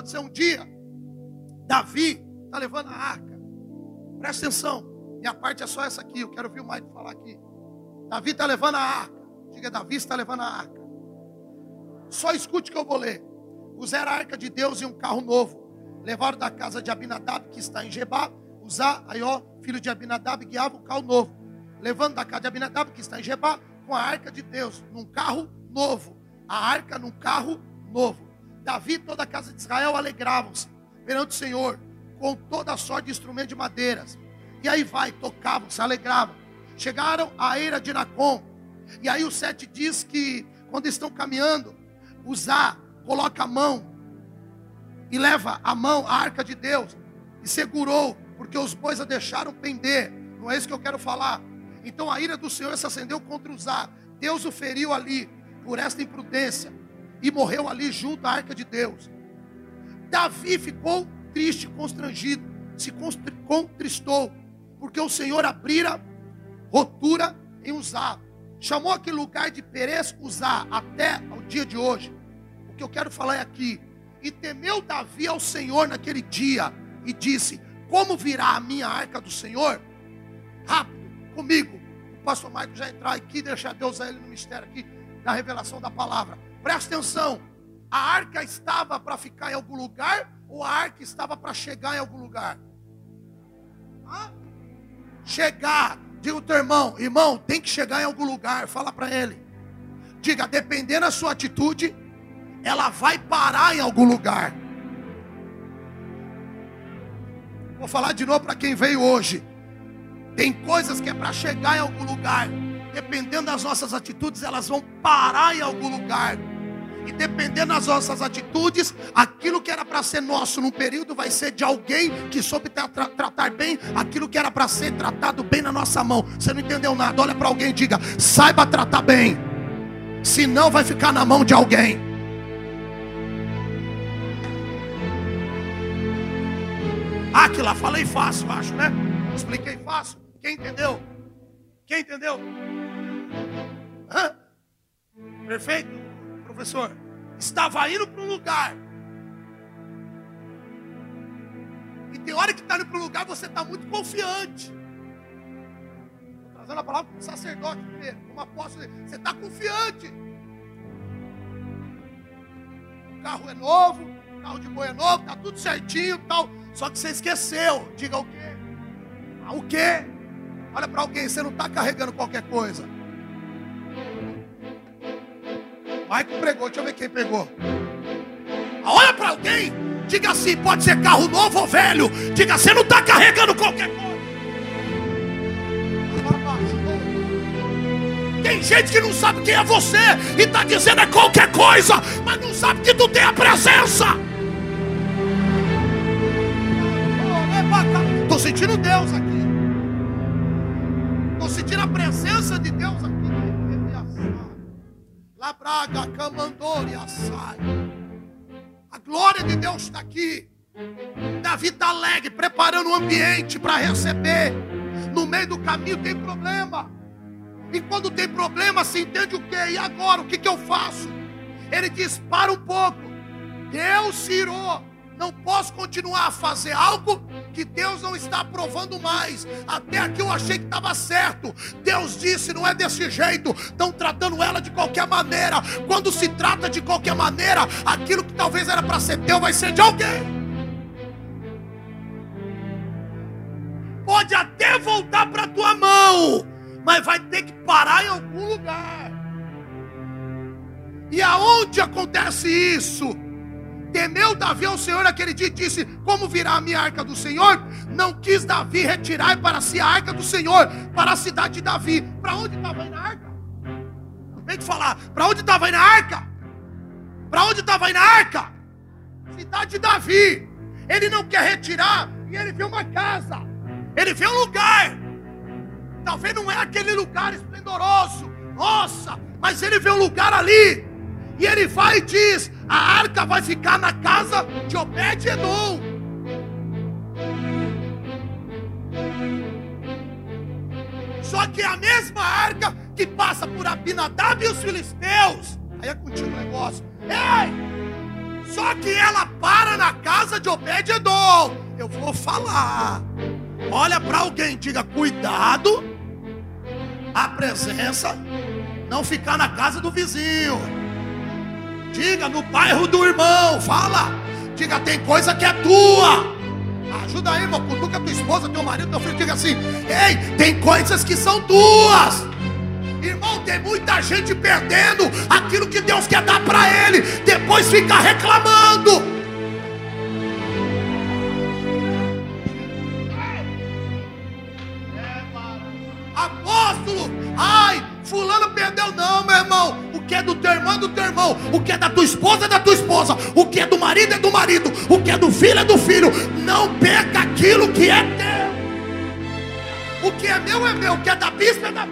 aconteceu um dia? Davi está levando a arca. Presta atenção. Minha parte é só essa aqui. Eu quero ouvir o Mike falar aqui. Davi está levando a arca. Diga, Davi está levando a arca. Só escute que eu vou ler. Usaram a arca de Deus e um carro novo. Levaram da casa de Abinadab, que está em Jebá. Usar, ó, filho de Abinadab, guiava um carro novo. Levando da casa de Abinadab, que está em Jebá, com a arca de Deus, num carro novo. A arca num carro novo. Davi e toda a casa de Israel alegravam-se perante o Senhor, com toda a sorte de instrumento de madeiras. E aí vai, tocavam, se alegravam. Chegaram à eira de Nacon. E aí o sete diz que quando estão caminhando, usar, coloca a mão e leva a mão a arca de Deus e segurou, porque os bois a deixaram pender. Não é isso que eu quero falar. Então a ira do Senhor se acendeu contra Uzá. Deus o feriu ali por esta imprudência e morreu ali junto à arca de Deus. Davi ficou triste, constrangido, se contristou, porque o Senhor abrira rotura em Uzá. Chamou aquele lugar de Perez Uzá até o dia de hoje. O que eu quero falar é aqui. E temeu Davi ao Senhor naquele dia e disse: Como virá a minha arca do Senhor? Rápido, comigo. O pastor Maico já entrar aqui deixar Deus a ele no mistério aqui da revelação da palavra. Presta atenção. A arca estava para ficar em algum lugar ou a arca estava para chegar em algum lugar? Hã? Chegar. Diga o teu irmão, irmão, tem que chegar em algum lugar. Fala para ele. Diga, dependendo da sua atitude, ela vai parar em algum lugar. Vou falar de novo para quem veio hoje. Tem coisas que é para chegar em algum lugar. Dependendo das nossas atitudes, elas vão parar em algum lugar. E dependendo das nossas atitudes, aquilo que era para ser nosso num período vai ser de alguém que soube tra tra tratar bem aquilo que era para ser tratado bem na nossa mão. Você não entendeu nada? Olha para alguém e diga: saiba tratar bem. Senão vai ficar na mão de alguém. Que lá falei fácil, acho, né? Expliquei fácil. Quem entendeu? Quem entendeu? Hã? Perfeito, professor. Estava indo para um lugar. E tem hora que está indo para um lugar você está muito confiante. Estou trazendo a palavra para o sacerdote primeiro, como apóstolo. Você está confiante. O carro é novo, o carro de boi é novo, está tudo certinho tal. Só que você esqueceu. Diga o quê? Ah, o quê? Olha para alguém, você não está carregando qualquer coisa. Maico pregou, deixa eu ver quem pegou. Olha para alguém, diga assim: pode ser carro novo ou velho. Diga, você não está carregando qualquer coisa. Tem gente que não sabe quem é você e está dizendo é qualquer coisa, mas não sabe que tu tem a presença. Estou sentindo Deus aqui sentindo a presença de Deus aqui. Labraga, Camandori, Assai. A glória de Deus está aqui. Davi está alegre, preparando o ambiente para receber. No meio do caminho tem problema. E quando tem problema, se entende o que? E agora? O que, que eu faço? Ele diz: para um pouco. Deus se irou. Não posso continuar a fazer algo que Deus não está aprovando mais. Até aqui eu achei que estava certo. Deus disse: não é desse jeito. Estão tratando ela de qualquer maneira. Quando se trata de qualquer maneira, aquilo que talvez era para ser teu vai ser de alguém. Pode até voltar para tua mão, mas vai ter que parar em algum lugar. E aonde acontece isso? Temeu Davi ao Senhor aquele dia e disse: Como virá a minha arca do Senhor? Não quis Davi retirar para si a arca do Senhor, para a cidade de Davi. Para onde estava indo a arca? Vem te falar, para onde estava indo a arca? Para onde estava indo a arca? Cidade de Davi. Ele não quer retirar e ele vê uma casa. Ele vê um lugar. Talvez não é aquele lugar esplendoroso. Nossa, mas ele vê um lugar ali. E ele vai e diz: a arca vai ficar na casa de Obed-Edom. Só que é a mesma arca que passa por Abinadab e os filisteus. Aí é contigo o negócio. Ei! Só que ela para na casa de Obed-Edom. Eu vou falar. Olha para alguém, diga: cuidado, a presença não ficar na casa do vizinho. Diga no bairro do irmão, fala. Diga, tem coisa que é tua. Ajuda aí, irmão. Cutuca tua esposa, teu marido, teu filho. Diga assim: Ei, tem coisas que são tuas. Irmão, tem muita gente perdendo aquilo que Deus quer dar para ele. Depois fica reclamando. Apóstolo, ai, fulano perdeu. Não, meu irmão. Que é do teu irmão é do teu irmão. O que é da tua esposa é da tua esposa. O que é do marido é do marido. O que é do filho é do filho. Não perca aquilo que é teu. O que é meu é meu. O que é da bispa é da.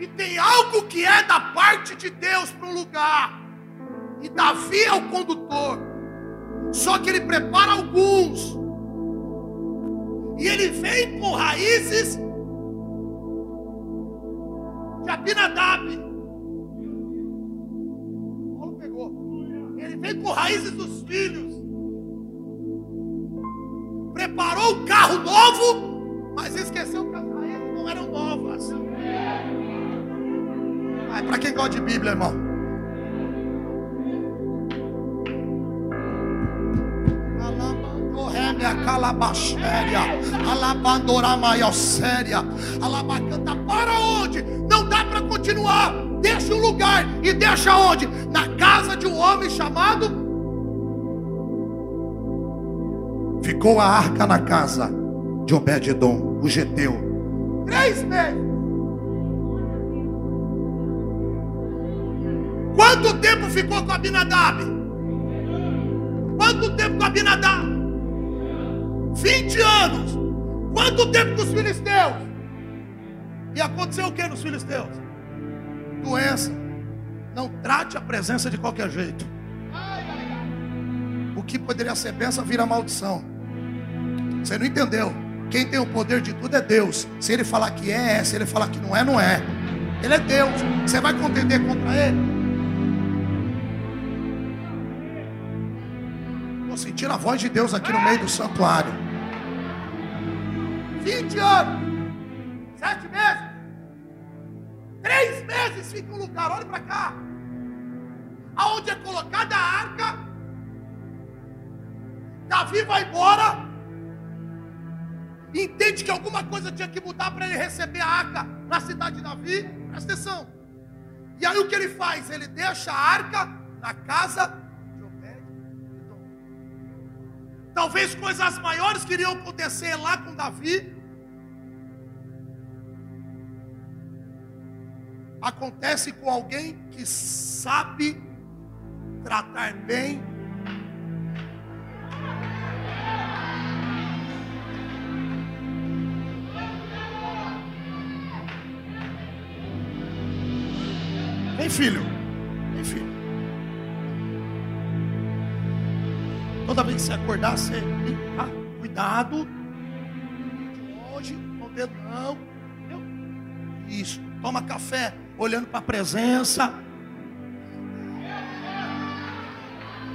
E tem algo que é da parte de Deus para um lugar. E Davi é o condutor. Só que ele prepara alguns. E ele vem com raízes de Abinadab. Paulo pegou. Ele vem com raízes dos filhos. Preparou o carro novo, mas esqueceu que as raízes não eram novas. É para quem gosta de Bíblia, irmão. Calabachéria, alabandora maior séria, alabacanta para onde? Não dá para continuar. Deixa o lugar e deixa onde? Na casa de um homem chamado. Ficou a arca na casa de Obed-edom, o geteu, três meses. Quanto tempo ficou com Abinadab? Quanto tempo com Abinadab? 20 anos. Quanto tempo com os filisteus? E aconteceu o que nos filisteus? Doença. Não trate a presença de qualquer jeito. O que poderia ser bênção vira maldição. Você não entendeu? Quem tem o poder de tudo é Deus. Se ele falar que é, é. Se ele falar que não é, não é. Ele é Deus. Você vai contender contra ele? Estou sentindo a voz de Deus aqui no meio do santuário. 20 anos, 7 meses, 3 meses fica um lugar, olha para cá. Aonde é colocada a arca, Davi vai embora, entende que alguma coisa tinha que mudar para ele receber a arca na cidade de Davi, presta atenção. E aí o que ele faz? Ele deixa a arca na casa Talvez coisas maiores queriam acontecer lá com Davi. Acontece com alguém que sabe tratar bem Vem, filho. Toda vez que você acordar, você ah, cuidado. Longe, com o não. Isso. Toma café olhando para a presença.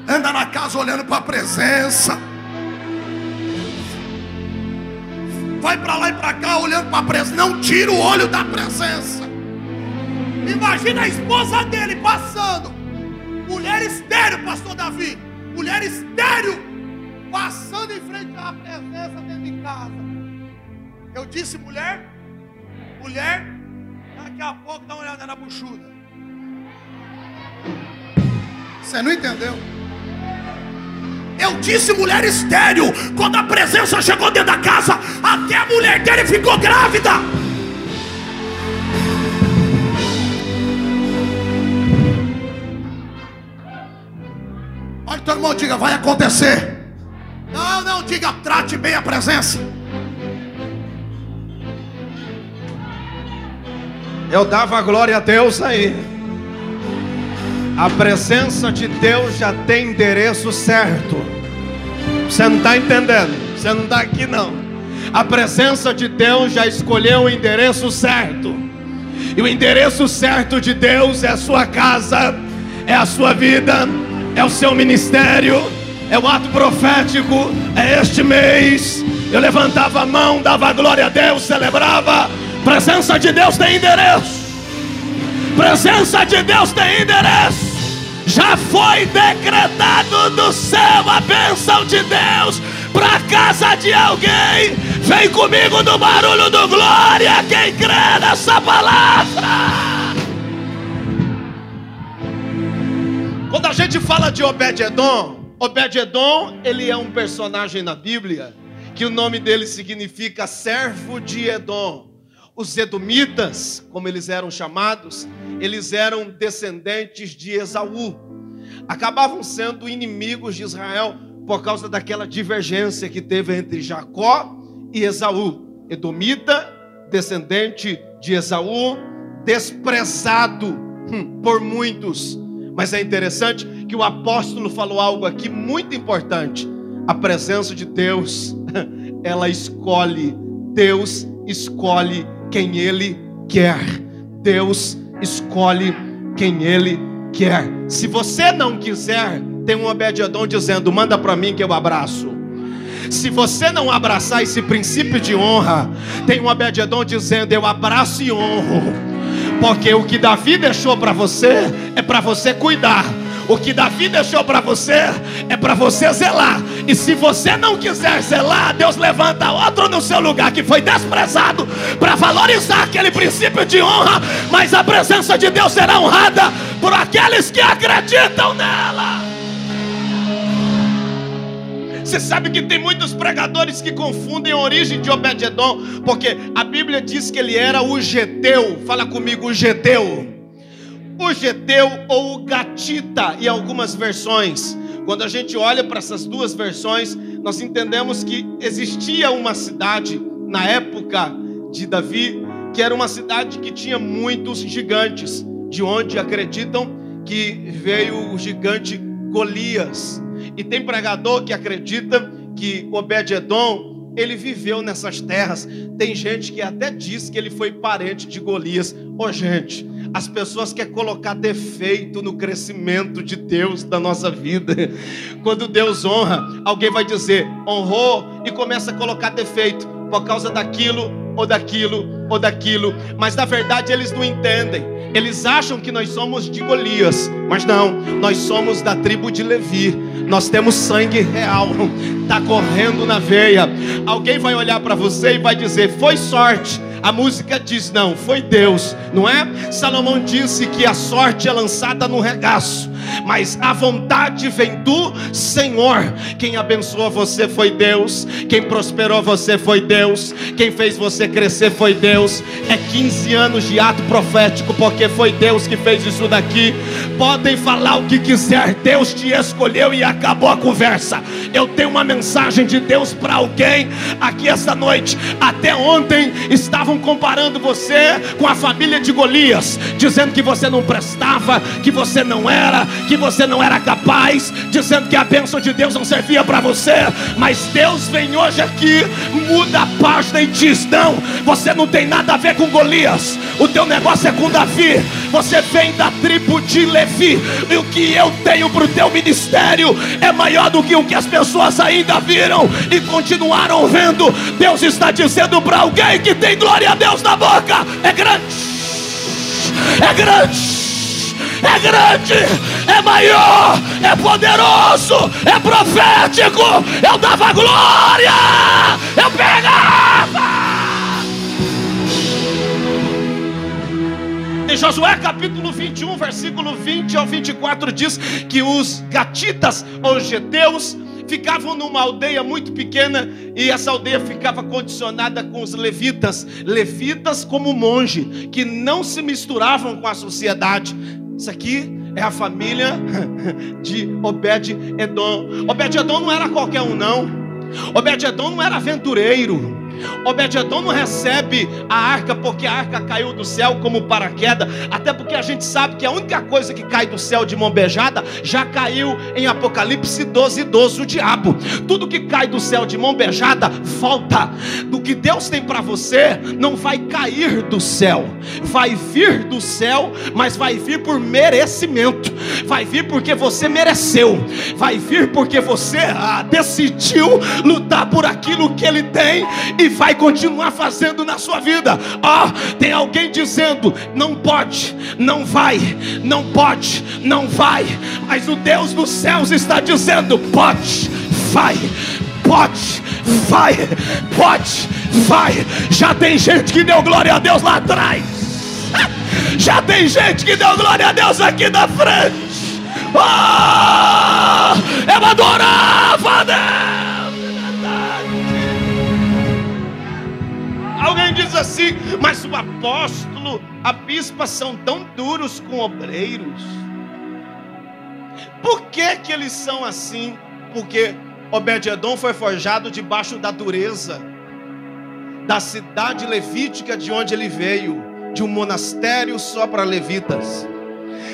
Anda na casa olhando para a presença. Vai para lá e para cá olhando para a presença. Não tira o olho da presença. Imagina a esposa dele passando. Mulher estéreo, pastor Davi mulher estéreo, passando em frente à presença dentro de casa. Eu disse mulher, mulher, daqui a pouco dá uma olhada na buchuda. Você não entendeu? Eu disse mulher estéreo, quando a presença chegou dentro da casa, até a mulher dele ficou grávida. Irmão diga, vai acontecer. Não, não, diga, trate bem a presença. Eu dava glória a Deus aí. A presença de Deus já tem endereço certo. Você não está entendendo? Você não está aqui não. A presença de Deus já escolheu o endereço certo. E o endereço certo de Deus é a sua casa é a sua vida, é o seu ministério, é o ato profético, é este mês. Eu levantava a mão, dava glória a Deus, celebrava. Presença de Deus tem endereço. Presença de Deus tem endereço. Já foi decretado do céu a bênção de Deus para casa de alguém. Vem comigo no barulho do glória, quem crê nessa palavra. Quando a gente fala de Obed-edom, Obed-edom, ele é um personagem na Bíblia que o nome dele significa servo de Edom. Os edomitas, como eles eram chamados, eles eram descendentes de Esaú. Acabavam sendo inimigos de Israel por causa daquela divergência que teve entre Jacó e Esaú. Edomita, descendente de Esaú, desprezado hum, por muitos. Mas é interessante que o apóstolo falou algo aqui muito importante. A presença de Deus, ela escolhe, Deus escolhe quem Ele quer. Deus escolhe quem Ele quer. Se você não quiser, tem um Obed-Edom dizendo: manda para mim que eu abraço. Se você não abraçar esse princípio de honra, tem um Obed-Edom dizendo: eu abraço e honro. Porque o que Davi deixou para você é para você cuidar. O que Davi deixou para você é para você zelar. E se você não quiser zelar, Deus levanta outro no seu lugar que foi desprezado para valorizar aquele princípio de honra. Mas a presença de Deus será honrada por aqueles que acreditam nela. Você sabe que tem muitos pregadores que confundem a origem de Obed-edom, porque a Bíblia diz que ele era o Geteu. Fala comigo, o Geteu. O Geteu ou o Gatita, em algumas versões. Quando a gente olha para essas duas versões, nós entendemos que existia uma cidade na época de Davi, que era uma cidade que tinha muitos gigantes, de onde acreditam que veio o gigante Golias. E tem pregador que acredita que Obed-edom ele viveu nessas terras. Tem gente que até diz que ele foi parente de Golias. Ô oh, gente, as pessoas querem colocar defeito no crescimento de Deus da nossa vida. Quando Deus honra, alguém vai dizer honrou e começa a colocar defeito por causa daquilo ou daquilo ou daquilo, mas na verdade eles não entendem. Eles acham que nós somos de Golias, mas não, nós somos da tribo de Levi. Nós temos sangue real, está correndo na veia. Alguém vai olhar para você e vai dizer: Foi sorte. A música diz: Não, foi Deus, não é? Salomão disse que a sorte é lançada no regaço mas a vontade vem do Senhor. Quem abençoou você foi Deus, quem prosperou você foi Deus, quem fez você crescer foi Deus. É 15 anos de ato profético, porque foi Deus que fez isso daqui. Podem falar o que quiser, Deus te escolheu e acabou a conversa. Eu tenho uma mensagem de Deus para alguém aqui esta noite. Até ontem estavam comparando você com a família de Golias, dizendo que você não prestava, que você não era, que você não era capaz, dizendo que a bênção de Deus não servia para você, mas Deus vem hoje aqui, muda a página e diz: Não, você não tem nada a ver com Golias, o teu negócio é com Davi, você vem da tribo de Levi, e o que eu tenho para o teu ministério é maior do que o que as pessoas ainda viram e continuaram vendo. Deus está dizendo para alguém que tem glória a Deus na boca: é grande, é grande é grande, é maior, é poderoso, é profético. Eu dava glória, eu pegava. Em Josué capítulo 21, versículo 20 ao 24, diz que os gatitas ou gedeus ficavam numa aldeia muito pequena e essa aldeia ficava condicionada com os levitas, levitas como monge, que não se misturavam com a sociedade, isso aqui é a família de Obed-Edom. Obed-Edom não era qualquer um, não. Obed-Edom não era aventureiro. Obed-Edom não recebe a arca porque a arca caiu do céu como paraquedas, até porque a gente sabe que a única coisa que cai do céu de mão beijada já caiu em Apocalipse 12, 12, o diabo. Tudo que cai do céu de mão beijada volta. Do que Deus tem para você não vai cair do céu, vai vir do céu, mas vai vir por merecimento, vai vir porque você mereceu, vai vir porque você ah, decidiu lutar por aquilo que Ele tem e vai continuar fazendo na sua vida. Ó, oh, tem alguém dizendo: não pode, não vai, não pode, não vai, mas o Deus dos céus está dizendo: pode, vai, pode, vai, pode, vai. Já tem gente que deu glória a Deus lá atrás. Já tem gente que deu glória a Deus aqui na frente. Oh, eu adorava a Deus. Diz assim, mas o apóstolo, a bispa são tão duros com obreiros. Por que que eles são assim? Porque Obed-edom foi forjado debaixo da dureza da cidade levítica de onde ele veio, de um monastério só para levitas.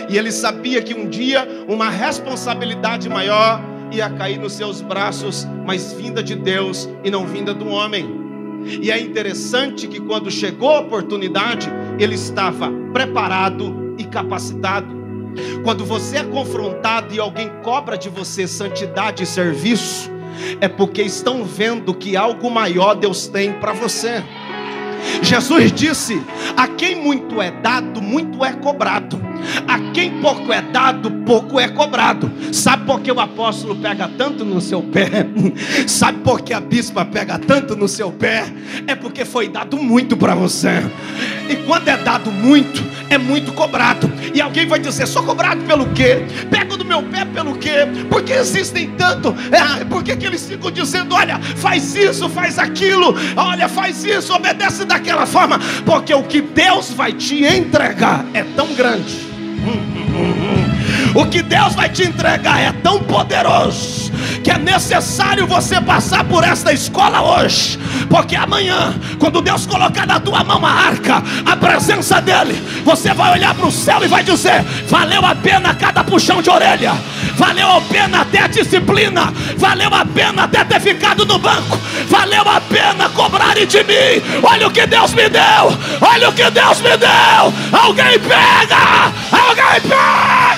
E ele sabia que um dia uma responsabilidade maior ia cair nos seus braços, mas vinda de Deus e não vinda do homem. E é interessante que quando chegou a oportunidade, ele estava preparado e capacitado. Quando você é confrontado e alguém cobra de você santidade e serviço, é porque estão vendo que algo maior Deus tem para você. Jesus disse: A quem muito é dado, muito é cobrado. A quem pouco é dado, pouco é cobrado. Sabe por que o apóstolo pega tanto no seu pé? Sabe por que a bispa pega tanto no seu pé? É porque foi dado muito para você. E quando é dado muito, é muito cobrado. E alguém vai dizer: sou cobrado pelo quê? Pego do meu pé pelo quê? Porque existem tanto. É, que eles ficam dizendo: olha, faz isso, faz aquilo, olha, faz isso, obedece daquela forma? Porque o que Deus vai te entregar é tão grande Mm. O que Deus vai te entregar é tão poderoso que é necessário você passar por esta escola hoje, porque amanhã, quando Deus colocar na tua mão a arca, a presença dele, você vai olhar para o céu e vai dizer: valeu a pena cada puxão de orelha, valeu a pena até a disciplina, valeu a pena até ter ficado no banco, valeu a pena cobrarem de mim. Olha o que Deus me deu, olha o que Deus me deu. Alguém pega, alguém pega.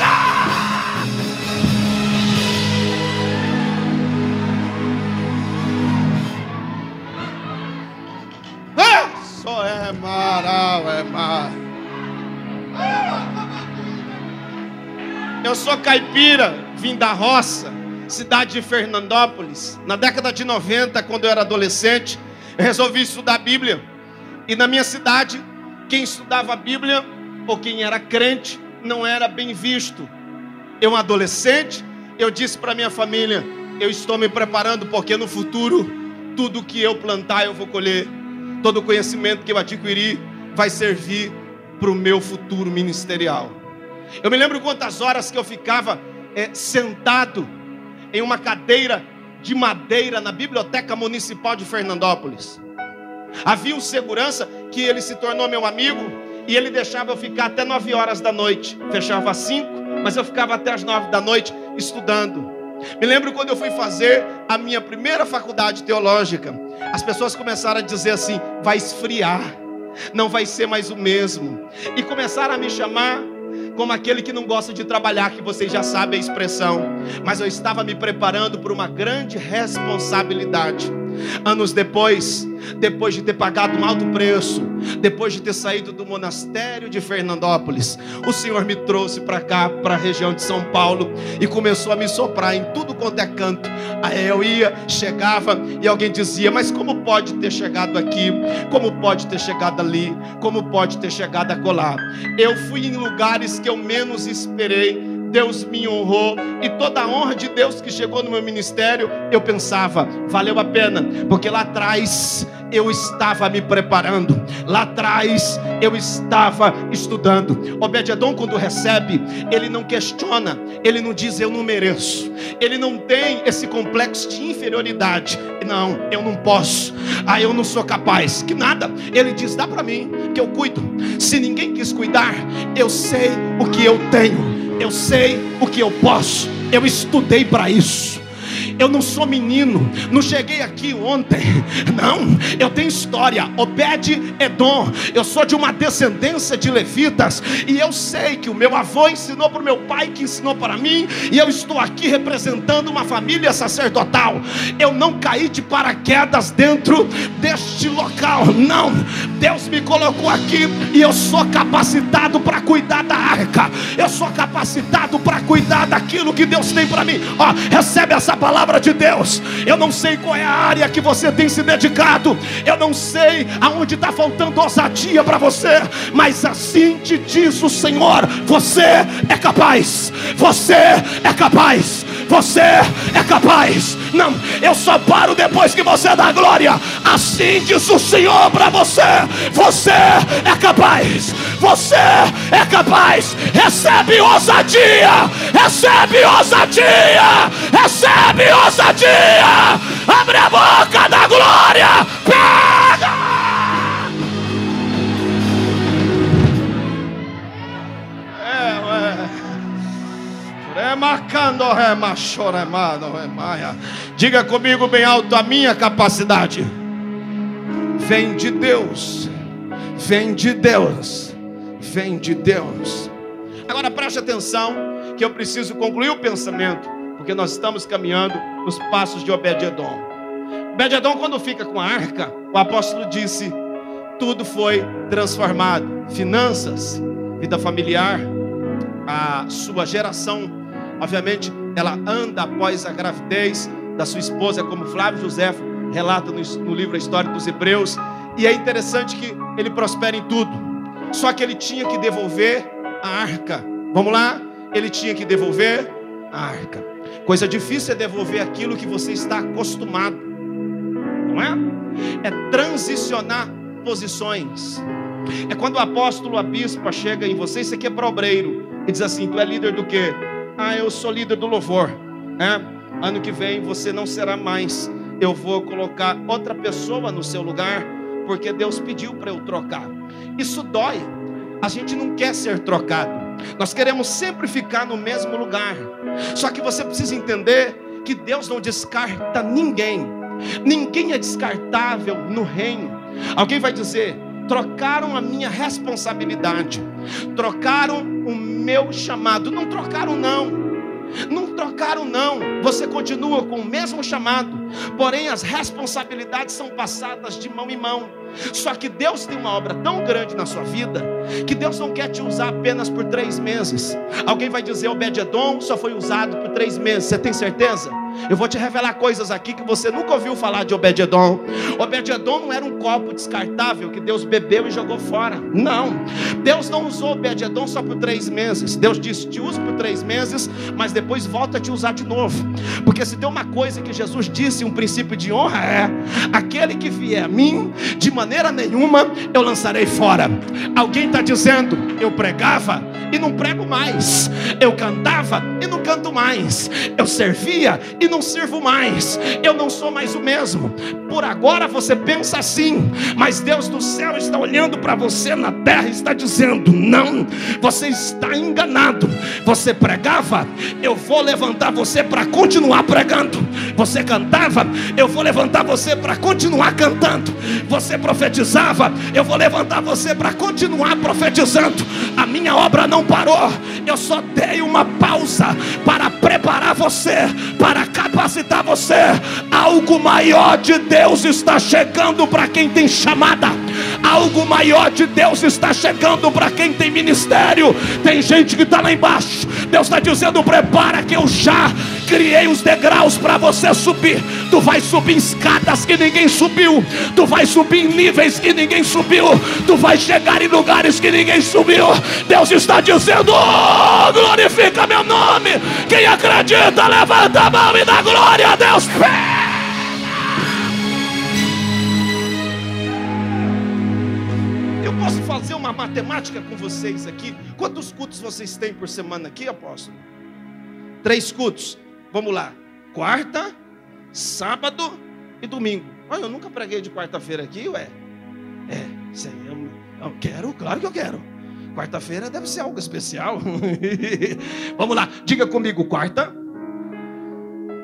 Eu sou caipira, vim da roça, cidade de Fernandópolis. Na década de 90, quando eu era adolescente, eu resolvi estudar a Bíblia. E na minha cidade, quem estudava a Bíblia, ou quem era crente, não era bem visto. Eu, um adolescente, eu disse para minha família: eu estou me preparando porque no futuro, tudo que eu plantar, eu vou colher todo o conhecimento que eu adquiri vai servir para o meu futuro ministerial. Eu me lembro quantas horas que eu ficava é, sentado em uma cadeira de madeira na biblioteca municipal de Fernandópolis. Havia um segurança que ele se tornou meu amigo e ele deixava eu ficar até nove horas da noite. Fechava às cinco, mas eu ficava até às nove da noite estudando. Me lembro quando eu fui fazer a minha primeira faculdade teológica. As pessoas começaram a dizer assim: vai esfriar, não vai ser mais o mesmo. E começaram a me chamar como aquele que não gosta de trabalhar, que vocês já sabem a expressão. Mas eu estava me preparando para uma grande responsabilidade. Anos depois, depois de ter pagado um alto preço, depois de ter saído do monastério de Fernandópolis, o Senhor me trouxe para cá, para a região de São Paulo, e começou a me soprar em tudo quanto é canto. Aí eu ia, chegava, e alguém dizia: Mas como pode ter chegado aqui? Como pode ter chegado ali? Como pode ter chegado a colar? Eu fui em lugares que eu menos esperei Deus me honrou e toda a honra de Deus que chegou no meu ministério, eu pensava, valeu a pena, porque lá atrás eu estava me preparando, lá atrás eu estava estudando. Obed-Edom, quando recebe, ele não questiona, ele não diz eu não mereço, ele não tem esse complexo de inferioridade. Não, eu não posso, ah, eu não sou capaz, que nada. Ele diz: dá para mim, que eu cuido. Se ninguém quis cuidar, eu sei o que eu tenho, eu sei o que eu posso, eu estudei para isso. Eu não sou menino, não cheguei aqui ontem. Não, eu tenho história. Obed Edom, eu sou de uma descendência de levitas e eu sei que o meu avô ensinou para o meu pai, que ensinou para mim, e eu estou aqui representando uma família sacerdotal. Eu não caí de paraquedas dentro deste local. Não, Deus me colocou aqui e eu sou capacitado para cuidar da arca. Eu sou capacitado para cuidar daquilo que Deus tem para mim. Ó, recebe essa palavra palavra de Deus. Eu não sei qual é a área que você tem se dedicado. Eu não sei aonde está faltando ousadia para você. Mas assim te diz o Senhor: você é capaz. Você é capaz. Você é capaz. Não, eu só paro depois que você dá glória. Assim diz o Senhor para você: você é capaz. Você é capaz. Recebe ousadia. Recebe ousadia. Recebe ousadia. Abre a boca da glória. Pega. Diga comigo bem alto: a minha capacidade vem de Deus, vem de Deus, vem de Deus. Agora preste atenção, que eu preciso concluir o pensamento, porque nós estamos caminhando nos passos de. Obed-Edom, quando fica com a arca, o apóstolo disse: tudo foi transformado, finanças, vida familiar, a sua geração Obviamente, ela anda após a gravidez da sua esposa, como Flávio José relata no, livro A História dos Hebreus. E é interessante que ele prospera em tudo. Só que ele tinha que devolver a arca. Vamos lá? Ele tinha que devolver a arca. Coisa difícil é devolver aquilo que você está acostumado. Não é? É transicionar posições. É quando o apóstolo, a bispa chega em você, isso aqui é obreiro, e diz assim: Tu é líder do que? Ah, eu sou líder do louvor. É? Ano que vem você não será mais. Eu vou colocar outra pessoa no seu lugar, porque Deus pediu para eu trocar. Isso dói. A gente não quer ser trocado. Nós queremos sempre ficar no mesmo lugar. Só que você precisa entender que Deus não descarta ninguém. Ninguém é descartável no reino. Alguém vai dizer: trocaram a minha responsabilidade, trocaram o meu chamado. Não trocaram, não. Não trocaram, não. Você continua com o mesmo chamado, porém as responsabilidades são passadas de mão em mão. Só que Deus tem uma obra tão grande na sua vida que Deus não quer te usar apenas por três meses. Alguém vai dizer: Obed-Edom só foi usado por três meses. Você tem certeza? Eu vou te revelar coisas aqui que você nunca ouviu falar de Obed-Edom. Obed-Edom não era um copo descartável que Deus bebeu e jogou fora. Não. Deus não usou Obed-Edom só por três meses. Deus disse: te uso por três meses, mas depois volta a te usar de novo. Porque se tem uma coisa que Jesus disse, um princípio de honra é: aquele que vier a mim, de maneira nenhuma eu lançarei fora. Alguém está dizendo: eu pregava e não prego mais. Eu cantava e não canto mais. Eu servia e não sirvo mais. Eu não sou mais o mesmo. Por agora você pensa assim, mas Deus do céu está olhando para você na terra e está dizendo: não, você está enganado. Você pregava, eu vou levantar você para continuar pregando. Você cantava, eu vou levantar você para continuar cantando. Você profetizava, eu vou levantar você para continuar profetizando. A minha obra não parou, eu só dei uma pausa para preparar você, para capacitar você. Algo maior de Deus está chegando para quem tem chamada. Algo maior de Deus está chegando para quem tem ministério. Tem gente que está lá embaixo. Deus está dizendo: prepara que eu já criei os degraus para você subir. Tu vai subir escadas que ninguém subiu. Tu vai subir níveis que ninguém subiu. Tu vai chegar em lugares que ninguém subiu. Deus está dizendo: oh, glorifica meu nome. Quem acredita, levanta a mão e dá glória a Deus. Eu posso fazer uma matemática com vocês aqui. Quantos cultos vocês têm por semana aqui, apóstolo? Três cultos. Vamos lá. Quarta, sábado e domingo. Olha, eu nunca preguei de quarta-feira aqui, ué. É, isso eu, eu quero, claro que eu quero. Quarta-feira deve ser algo especial. Vamos lá, diga comigo quarta.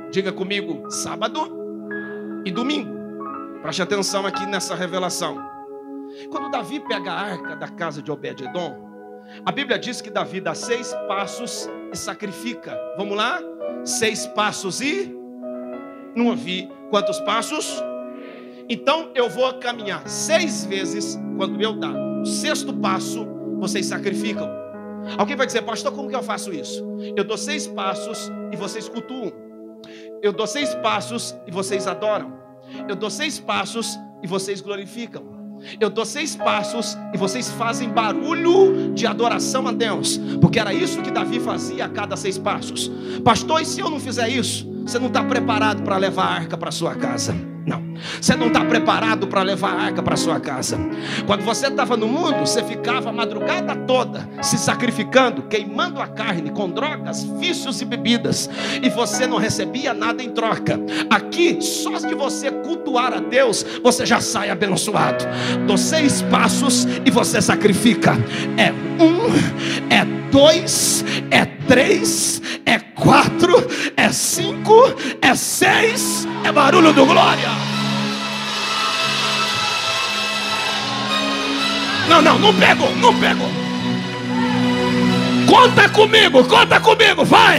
Diga comigo sábado e domingo. Preste atenção aqui nessa revelação. Quando Davi pega a arca da casa de Obed-edom, a Bíblia diz que Davi dá seis passos e sacrifica. Vamos lá? Seis passos e não ouvi quantos passos? Então eu vou caminhar seis vezes quando eu dar o sexto passo vocês sacrificam. Alguém vai dizer, pastor, como que eu faço isso? Eu dou seis passos e vocês cultuam. Eu dou seis passos e vocês adoram. Eu dou seis passos e vocês glorificam. Eu dou seis passos e vocês fazem barulho de adoração a Deus, porque era isso que Davi fazia a cada seis passos. Pastor, e se eu não fizer isso? Você não está preparado para levar a arca para sua casa. Não. Você não está preparado para levar a arca para sua casa. Quando você estava no mundo, você ficava a madrugada toda se sacrificando, queimando a carne com drogas, vícios e bebidas, e você não recebia nada em troca. Aqui, só de você cultuar a Deus, você já sai abençoado. Dou seis passos e você sacrifica. É um, é dois, é três, é quatro, é cinco, é seis, é barulho do glória. Não, não, não pego, não pego. Conta comigo, conta comigo, vai.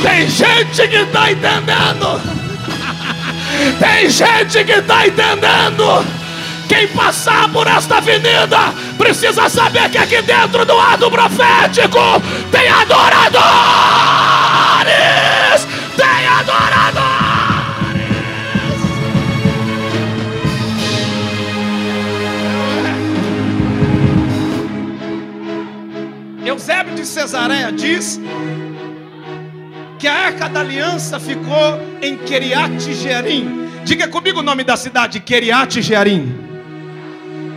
Tem gente que está entendendo. Tem gente que está entendendo. Quem passar por esta avenida precisa saber que aqui dentro do lado profético tem adoradores. Tem adoradores. Eusébio de Cesareia diz que a arca da aliança ficou em Keriat Jearim. Diga comigo o nome da cidade, Keriat Jearim.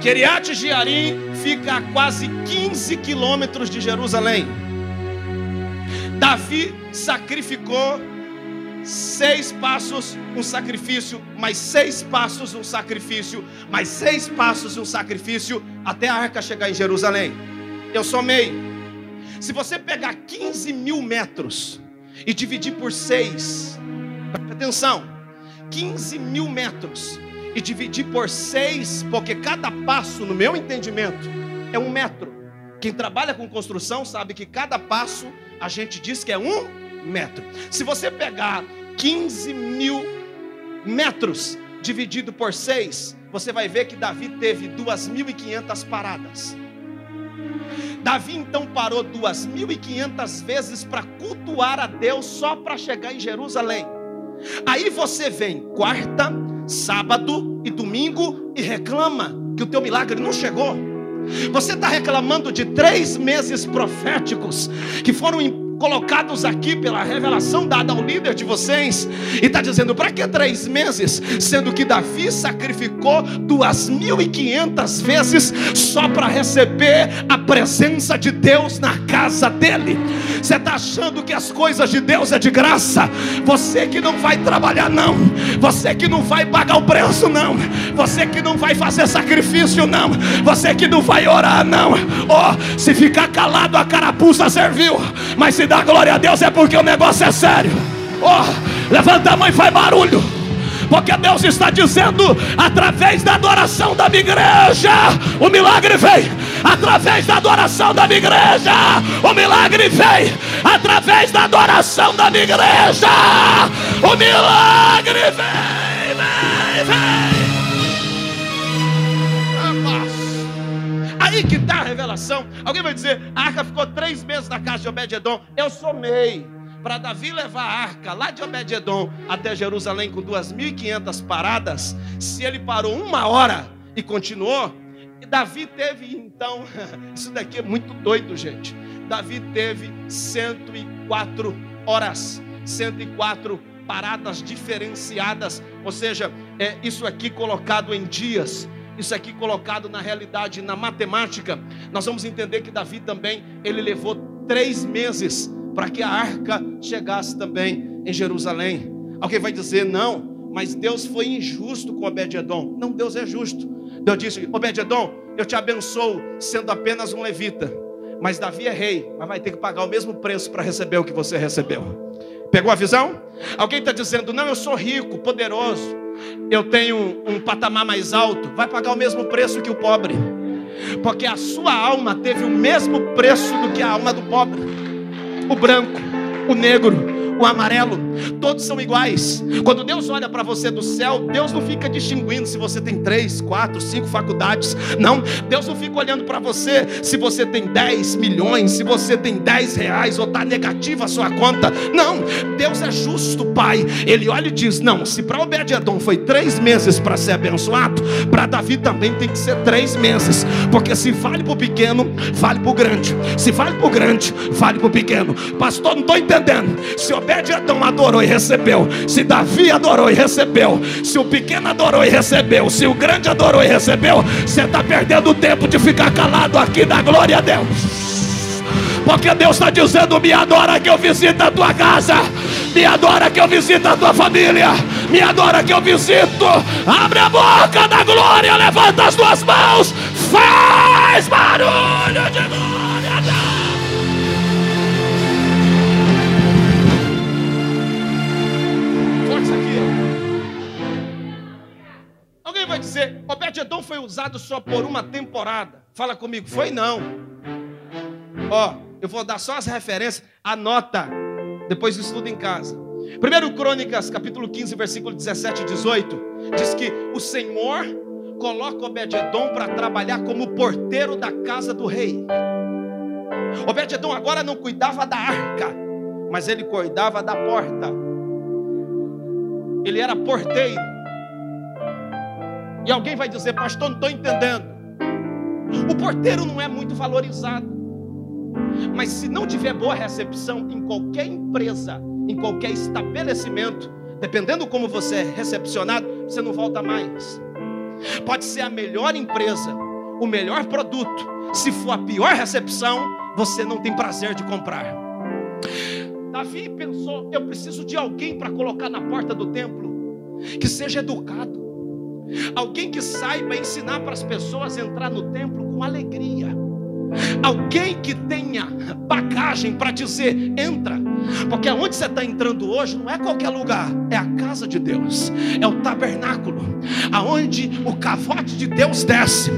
Keriat Jearim fica a quase 15 quilômetros de Jerusalém. Davi sacrificou seis passos, um sacrifício, mais seis passos, um sacrifício, mais seis passos, um sacrifício, até a arca chegar em Jerusalém. Eu somei. Se você pegar 15 mil metros, e dividir por seis, atenção, 15 mil metros, e dividir por seis, porque cada passo, no meu entendimento, é um metro. Quem trabalha com construção sabe que cada passo a gente diz que é um metro. Se você pegar 15 mil metros dividido por seis, você vai ver que Davi teve 2.500 paradas. Davi então parou 2.500 vezes para cultuar a Deus só para chegar em Jerusalém. Aí você vem quarta, sábado e domingo e reclama que o teu milagre não chegou. Você está reclamando de três meses proféticos que foram colocados aqui pela revelação dada ao líder de vocês, e está dizendo: para que três meses? Sendo que Davi sacrificou duas mil e quinhentas vezes só para receber a presença de Deus na casa dele. Você está achando que as coisas de Deus é de graça? Você que não vai trabalhar, não, você que não vai pagar o preço, não, você que não vai fazer sacrifício, não, você que não vai orar, não. Oh, se ficar calado, a carapuça serviu, mas se dá glória a Deus é porque o negócio é sério. Oh, levanta a mão e faz barulho. Porque Deus está dizendo, através da adoração da minha igreja, o milagre vem. através da adoração da minha igreja. O milagre vem através da adoração da minha igreja. O milagre vem, vem, vem. Aí que está a revelação. Alguém vai dizer: a arca ficou três meses na casa de Obed-Edom. Eu somei para Davi levar a arca lá de Obed-Edom até Jerusalém com 2.500 paradas. Se ele parou uma hora e continuou, Davi teve então, isso daqui é muito doido, gente. Davi teve 104 horas, 104 paradas diferenciadas, ou seja, é isso aqui colocado em dias, isso aqui colocado na realidade, na matemática, nós vamos entender que Davi também ele levou três meses para que a arca chegasse também em Jerusalém. Alguém vai dizer não, mas Deus foi injusto com Obed-edom. Não, Deus é justo. Deus disse: Obed-edom, eu te abençoo sendo apenas um levita. Mas Davi é rei, mas vai ter que pagar o mesmo preço para receber o que você recebeu. Pegou a visão? Alguém está dizendo: Não, eu sou rico, poderoso, eu tenho um, patamar mais alto. Vai pagar o mesmo preço que o pobre, porque a sua alma teve o mesmo preço do que a alma do pobre. O branco, o negro, o amarelo, todos são iguais. Quando Deus olha para você do céu, Deus não fica distinguindo se você tem três, quatro, cinco faculdades. Não, Deus não fica olhando para você se você tem 10 milhões, se você tem 10 reais ou está negativa a sua conta. Não, Deus é justo, Pai. Ele olha e diz: Não, se para Obed-Edom foi três meses para ser abençoado, para Davi também tem que ser três meses, porque se vale para o pequeno, vale para o grande. Se vale para o grande, vale para o pequeno. Pastor, não estou entendendo. Se Obed-Edom adorou e recebeu, se Davi adorou e recebeu, se o pequeno adorou e recebeu, se o grande adorou e recebeu, você está perdendo tempo de ficar calado aqui na glória a Deus. Porque Deus está dizendo: me adora que eu visito a tua casa, me adora que eu visito a tua família, me adora que eu visito. Abre a boca da glória, levanta as tuas mãos, faz barulho de glória. Dizer, Obed-Edom foi usado só por uma temporada. Fala comigo, foi não. Ó, eu vou dar só as referências, anota, depois estuda em casa. Primeiro Crônicas, capítulo 15, versículo 17 e 18, diz que o Senhor coloca Obed-Edom para trabalhar como porteiro da casa do rei. Obed-Edom agora não cuidava da arca, mas ele cuidava da porta. Ele era porteiro. E alguém vai dizer, pastor, não estou entendendo. O porteiro não é muito valorizado. Mas se não tiver boa recepção em qualquer empresa, em qualquer estabelecimento, dependendo como você é recepcionado, você não volta mais. Pode ser a melhor empresa, o melhor produto. Se for a pior recepção, você não tem prazer de comprar. Davi pensou: eu preciso de alguém para colocar na porta do templo que seja educado Alguém que saiba ensinar para as pessoas entrar no templo com alegria. Alguém que tenha bagagem para dizer: entra, porque aonde você está entrando hoje não é qualquer lugar, é a casa de Deus, é o tabernáculo, aonde o cavote de Deus desce.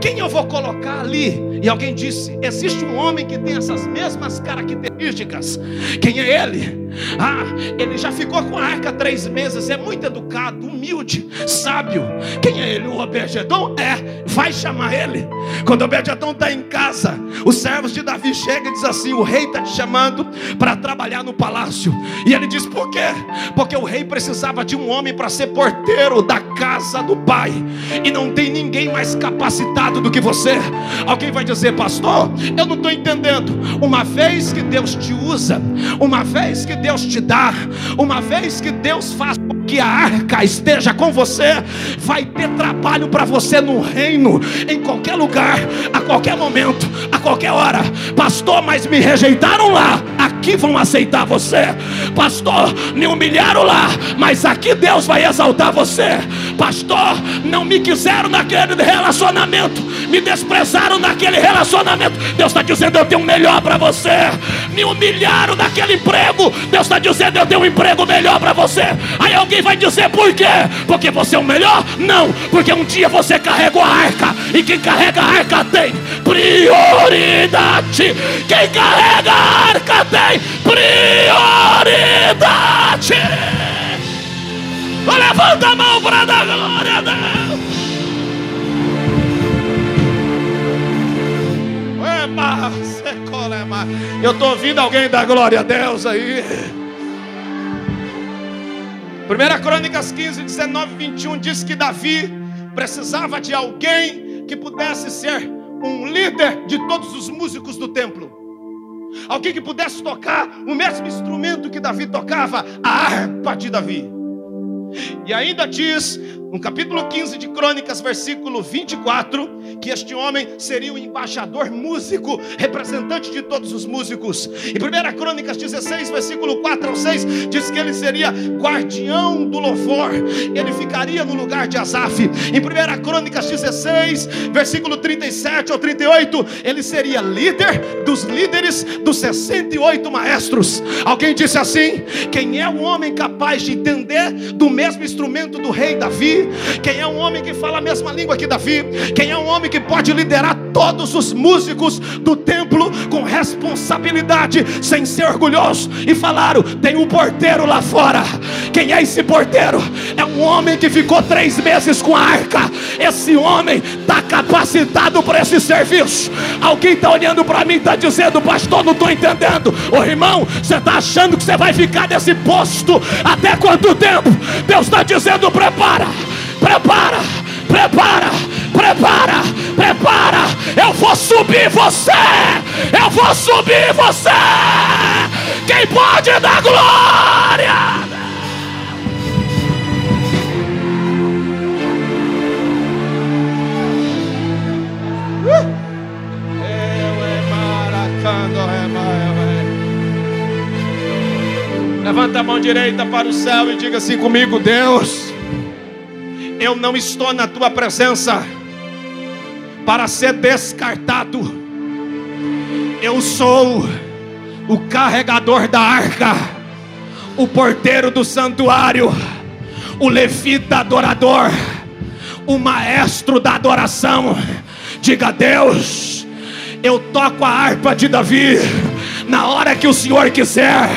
Quem eu vou colocar ali? E alguém disse: existe um homem que tem essas mesmas características. Quem é ele? Ah, ele já ficou com a arca três meses, é muito educado, humilde, sábio. Quem é ele? O Obed-Edom? É, vai chamar ele. Quando o Obed-Edom está em casa, os servos de Davi chegam e dizem assim: o rei está te chamando para trabalhar no palácio. E ele diz: por quê? Porque o rei precisava de um homem para ser porteiro da casa do pai. E não tem ninguém mais capacitado do que você. Alguém vai dizer, pastor, eu não estou entendendo. Uma vez que Deus te usa, uma vez que Deus te dá, uma vez que Deus faz que a arca esteja com você, vai ter trabalho para você no reino, em qualquer lugar, a qualquer momento, a qualquer hora. Pastor, mas me rejeitaram lá, aqui vão aceitar você. Pastor, me humilharam lá, mas aqui Deus vai exaltar você. Pastor, não me quiseram naquele relacionamento, me desprezaram naquele relacionamento. Deus está dizendo: Eu tenho um melhor para você. Me humilharam naquele emprego. Deus está dizendo: Eu tenho um emprego melhor para você. Aí alguém vai dizer: Por quê? Porque você é o melhor? Não, porque um dia você carregou a arca. E quem carrega a arca tem prioridade. Quem carrega a arca tem prioridade. Levanta a mão para dar glória a Deus. Eu estou ouvindo alguém dar glória a Deus aí. 1 Crônicas 15, 19, 21 diz que Davi precisava de alguém que pudesse ser um líder de todos os músicos do templo. Alguém que pudesse tocar o mesmo instrumento que Davi tocava, a harpa de Davi. E ainda diz no capítulo 15 de Crônicas, versículo 24, que este homem seria o embaixador músico, representante de todos os músicos. Em 1 Crônicas 16, versículo 4 ao 6, diz que ele seria guardião do louvor, ele ficaria no lugar de Asaf. Em 1 Crônicas 16, versículo 37 ao 38, ele seria líder dos líderes dos 68 maestros. Alguém disse assim: quem é o homem capaz de entender do mesmo instrumento do rei Davi? Quem é um homem que fala a mesma língua que Davi? Quem é um homem que pode liderar todos os músicos do templo com responsabilidade, sem ser orgulhoso? E falaram: tem um porteiro lá fora. Quem é esse porteiro? É um homem que ficou três meses com a arca. Esse homem está capacitado para esse serviço. Alguém está olhando para mim e está dizendo, pastor, não estou entendendo. Ô irmão, você está achando que você vai ficar nesse posto até quanto tempo? Deus está dizendo, prepara prepara, subir você, eu vou subir você. Quem pode dar glória? Levanta a mão direita para o céu e diga assim comigo: Deus, eu não estou na tua presença para ser descartado. Eu sou o carregador da arca, o porteiro do santuário, o levita adorador, o maestro da adoração. Diga a Deus, eu toco a harpa de Davi na hora que o Senhor quiser.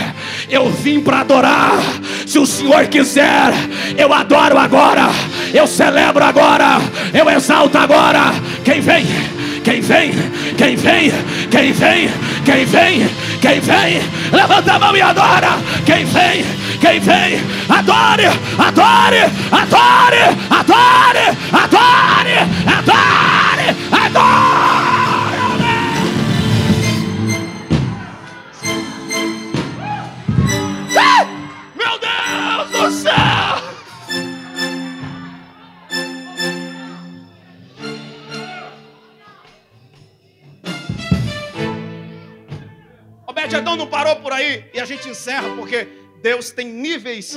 Eu vim para adorar. Se o Senhor quiser, eu adoro agora. Eu celebro agora. Eu exalto agora. Quem vem? Quem vem? Quem vem? Quem vem? Quem vem? Quem vem? Levanta a mão e adora. Quem vem? Quem vem? Adore! Adore! Adore! Adore! Adore! Adore! Adore! Meu a gente encerra porque Deus tem níveis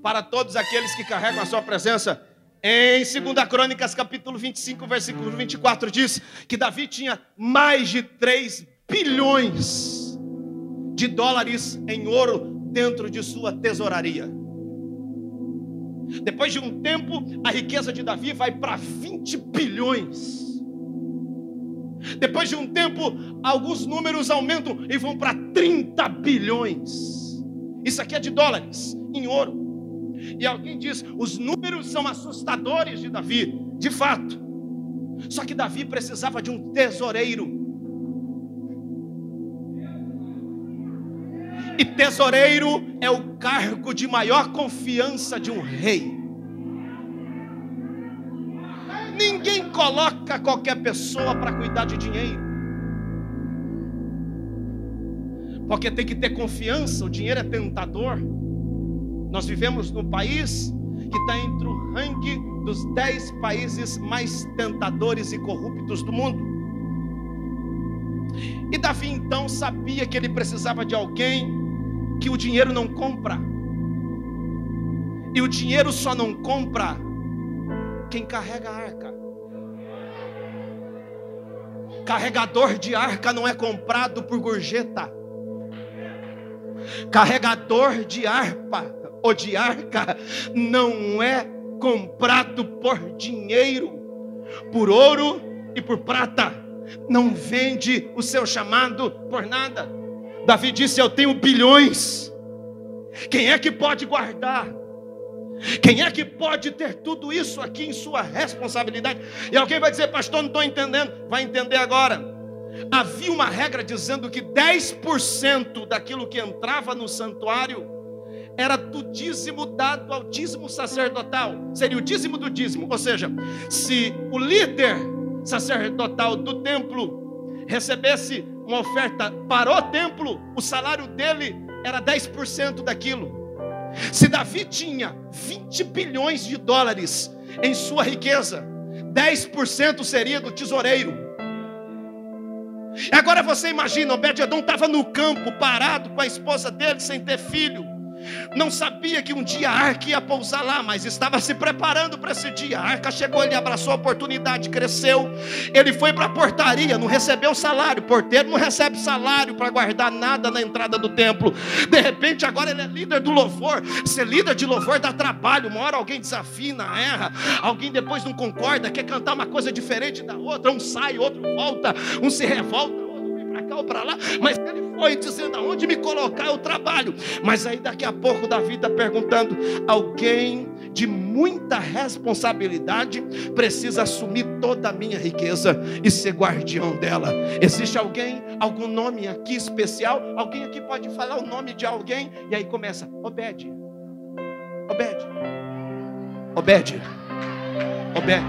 para todos aqueles que carregam a sua presença. Em 2 Crônicas, capítulo 25, versículo 24, diz que Davi tinha mais de 3 bilhões de dólares em ouro dentro de sua tesouraria. Depois de um tempo, a riqueza de Davi vai para 20 bilhões. Depois de um tempo, alguns números aumentam e vão para 30 bilhões. Isso aqui é de dólares, em ouro. E alguém diz: os números são assustadores de Davi. De fato. Só que Davi precisava de um tesoureiro E tesoureiro é o cargo de maior confiança de um rei. Ninguém coloca qualquer pessoa para cuidar de dinheiro. Porque tem que ter confiança, o dinheiro é tentador. Nós vivemos num país que está entre o ranking dos dez países mais tentadores e corruptos do mundo. E Davi então sabia que ele precisava de alguém que o dinheiro não compra. E o dinheiro só não compra quem carrega a arca. Carregador de arca não é comprado por gorjeta. Carregador de harpa ou de arca não é comprado por dinheiro, por ouro e por prata. Não vende o seu chamado por nada. Davi disse: Eu tenho bilhões. Quem é que pode guardar? Quem é que pode ter tudo isso aqui em sua responsabilidade? E alguém vai dizer, pastor, não estou entendendo. Vai entender agora. Havia uma regra dizendo que 10% daquilo que entrava no santuário era do dízimo dado ao dízimo sacerdotal. Seria o dízimo do dízimo. Ou seja, se o líder sacerdotal do templo recebesse uma oferta para o templo, o salário dele era 10% daquilo. Se Davi tinha 20 bilhões de dólares em sua riqueza, 10% seria do tesoureiro. Agora você imagina, Obed-Edom estava no campo, parado com a esposa dele, sem ter filho. Não sabia que um dia a arca ia pousar lá, mas estava se preparando para esse dia. A arca chegou, ele abraçou a oportunidade, cresceu. Ele foi para a portaria, não recebeu salário. Porteiro não recebe salário para guardar nada na entrada do templo. De repente, agora ele é líder do louvor. Ser líder de louvor dá trabalho. Uma hora alguém desafina, erra. Alguém depois não concorda, quer cantar uma coisa diferente da outra. Um sai, outro volta, um se revolta para cá ou para lá, mas ele foi dizendo aonde me colocar eu trabalho. Mas aí daqui a pouco Davi está perguntando: alguém de muita responsabilidade precisa assumir toda a minha riqueza e ser guardião dela. Existe alguém, algum nome aqui especial? Alguém aqui pode falar o nome de alguém? E aí começa: Obed, Obed, Obed, Obed,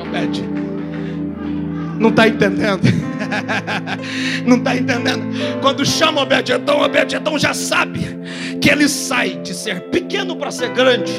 Obed. Não está entendendo? Não está entendendo? Quando chama Obed-Edom, Obed-Edom já sabe que ele sai de ser pequeno para ser grande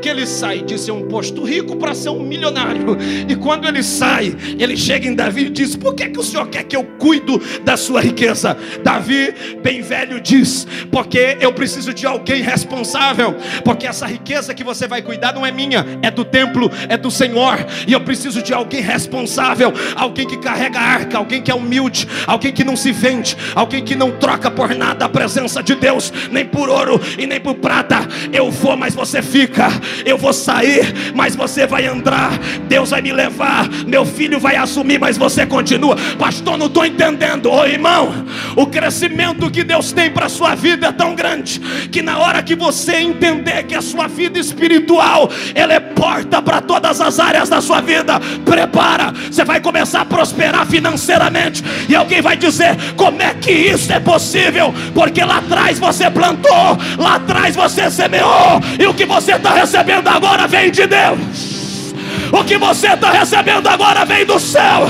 que ele sai de ser um posto rico para ser um milionário. E quando ele sai, ele chega em Davi e diz: Por que, que o senhor quer que eu cuido da sua riqueza? Davi, bem velho, diz: Porque eu preciso de alguém responsável. Porque essa riqueza que você vai cuidar não é minha, é do templo, é do Senhor. E eu preciso de alguém responsável, alguém que carrega a arca, alguém que é humilde, alguém que não se vende, alguém que não troca por nada a presença de Deus, nem por ouro e nem por prata. Eu vou, mas você fica eu vou sair, mas você vai andar. Deus vai me levar, meu filho vai assumir, mas você continua. Pastor, não estou entendendo. Ô irmão, o crescimento que Deus tem para a sua vida é tão grande que na hora que você entender que a sua vida espiritual ela é porta para todas as áreas da sua vida, prepara, você vai começar a prosperar financeiramente. E alguém vai dizer: como é que isso é possível? Porque lá atrás você plantou, lá atrás você semeou, e o que você está está recebendo agora vem de Deus. O que você está recebendo agora vem do céu.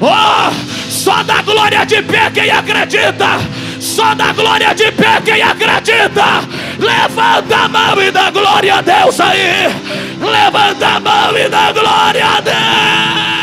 Oh, só dá glória de pé quem acredita. Só dá glória de pé quem acredita. Levanta a mão e dá glória a Deus aí. Levanta a mão e dá glória a Deus.